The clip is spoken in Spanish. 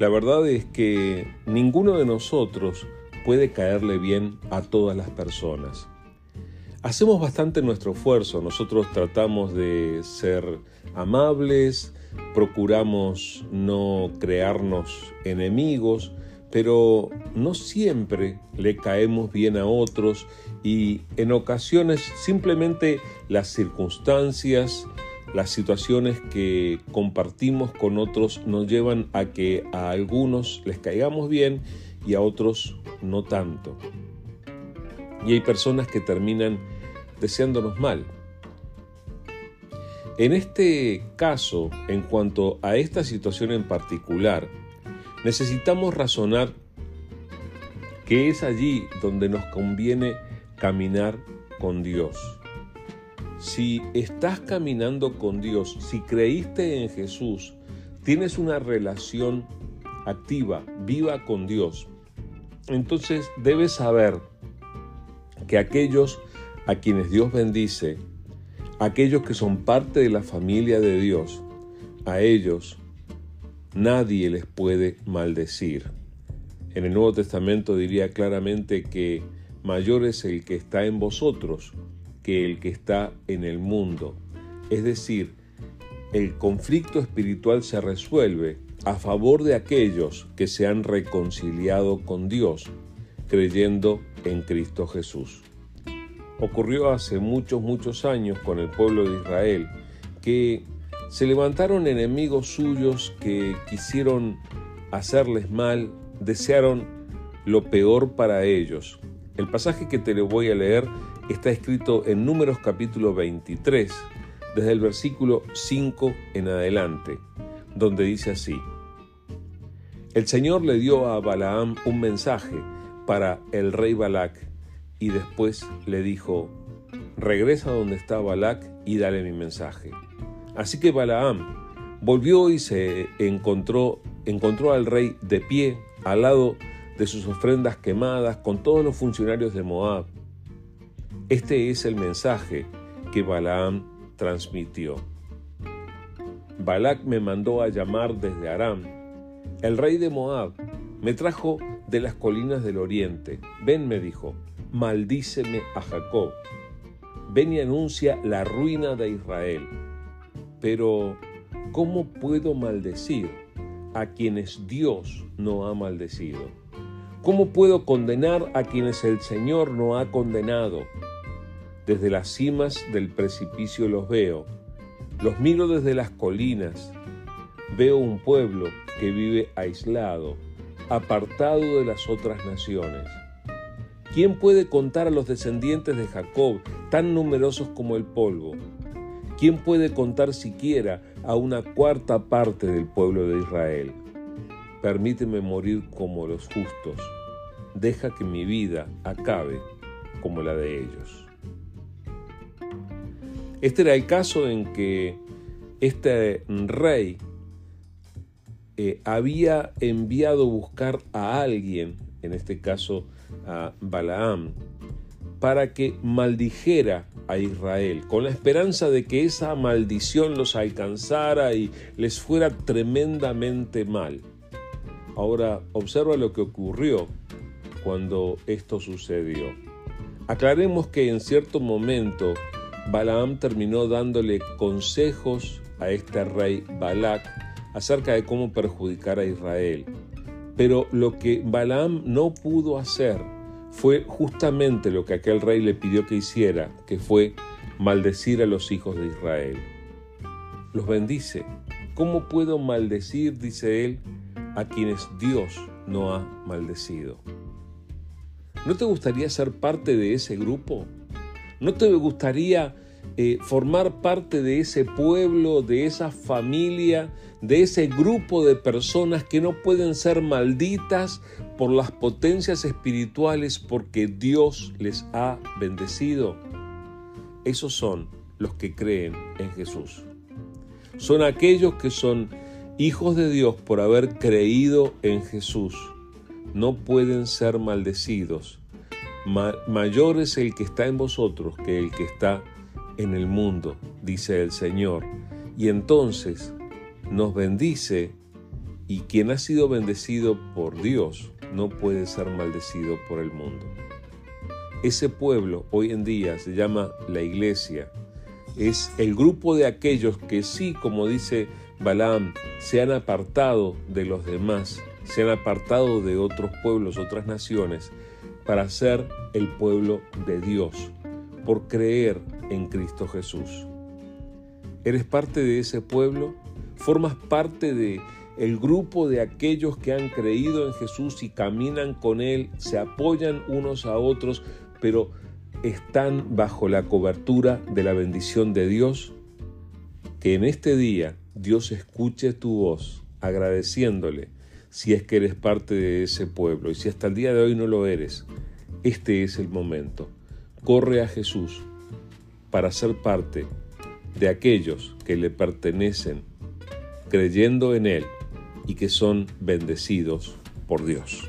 La verdad es que ninguno de nosotros puede caerle bien a todas las personas. Hacemos bastante nuestro esfuerzo, nosotros tratamos de ser amables, procuramos no crearnos enemigos, pero no siempre le caemos bien a otros y en ocasiones simplemente las circunstancias, las situaciones que compartimos con otros nos llevan a que a algunos les caigamos bien y a otros no tanto. Y hay personas que terminan deseándonos mal. En este caso, en cuanto a esta situación en particular, necesitamos razonar que es allí donde nos conviene caminar con Dios. Si estás caminando con Dios, si creíste en Jesús, tienes una relación activa, viva con Dios, entonces debes saber que aquellos a quienes Dios bendice, aquellos que son parte de la familia de Dios, a ellos nadie les puede maldecir. En el Nuevo Testamento diría claramente que mayor es el que está en vosotros que el que está en el mundo. Es decir, el conflicto espiritual se resuelve a favor de aquellos que se han reconciliado con Dios, creyendo en Cristo Jesús. Ocurrió hace muchos, muchos años con el pueblo de Israel, que se levantaron enemigos suyos que quisieron hacerles mal, desearon lo peor para ellos. El pasaje que te le voy a leer está escrito en Números capítulo 23, desde el versículo 5 en adelante, donde dice así, El Señor le dio a Balaam un mensaje para el rey Balac y después le dijo, regresa donde está Balac y dale mi mensaje. Así que Balaam volvió y se encontró, encontró al rey de pie al lado de sus ofrendas quemadas con todos los funcionarios de Moab este es el mensaje que Balaam transmitió. Balac me mandó a llamar desde Aram. El rey de Moab me trajo de las colinas del oriente. Ven, me dijo, maldíceme a Jacob. Ven y anuncia la ruina de Israel. Pero, ¿cómo puedo maldecir a quienes Dios no ha maldecido? ¿Cómo puedo condenar a quienes el Señor no ha condenado? Desde las cimas del precipicio los veo, los miro desde las colinas, veo un pueblo que vive aislado, apartado de las otras naciones. ¿Quién puede contar a los descendientes de Jacob, tan numerosos como el polvo? ¿Quién puede contar siquiera a una cuarta parte del pueblo de Israel? Permíteme morir como los justos. Deja que mi vida acabe como la de ellos. Este era el caso en que este rey eh, había enviado buscar a alguien, en este caso a Balaam, para que maldijera a Israel, con la esperanza de que esa maldición los alcanzara y les fuera tremendamente mal. Ahora observa lo que ocurrió cuando esto sucedió. Aclaremos que en cierto momento Balaam terminó dándole consejos a este rey Balac acerca de cómo perjudicar a Israel. Pero lo que Balaam no pudo hacer fue justamente lo que aquel rey le pidió que hiciera, que fue maldecir a los hijos de Israel. Los bendice. ¿Cómo puedo maldecir, dice él, a quienes Dios no ha maldecido? ¿No te gustaría ser parte de ese grupo? ¿No te gustaría eh, formar parte de ese pueblo, de esa familia, de ese grupo de personas que no pueden ser malditas por las potencias espirituales porque Dios les ha bendecido? Esos son los que creen en Jesús. Son aquellos que son hijos de Dios por haber creído en Jesús. No pueden ser maldecidos mayor es el que está en vosotros que el que está en el mundo, dice el Señor. Y entonces nos bendice Y quien ha sido bendecido por Dios no puede ser maldecido por el mundo. Ese pueblo hoy en día se llama la iglesia. Es el grupo de aquellos que sí, como dice Balaam, se han apartado de los demás, se han apartado de otros pueblos, otras naciones, para ser el pueblo de Dios, por creer en Cristo Jesús. ¿Eres parte de ese pueblo? ¿Formas parte de el grupo de aquellos que han creído en Jesús y caminan con Él, se apoyan unos a otros, pero están bajo la cobertura de la bendición de Dios? Que en este día Dios escuche tu voz agradeciéndole si es que eres parte de ese pueblo y si hasta el día de hoy no lo eres, este es el momento. Corre a Jesús para ser parte de aquellos que le pertenecen, creyendo en Él y que son bendecidos por Dios.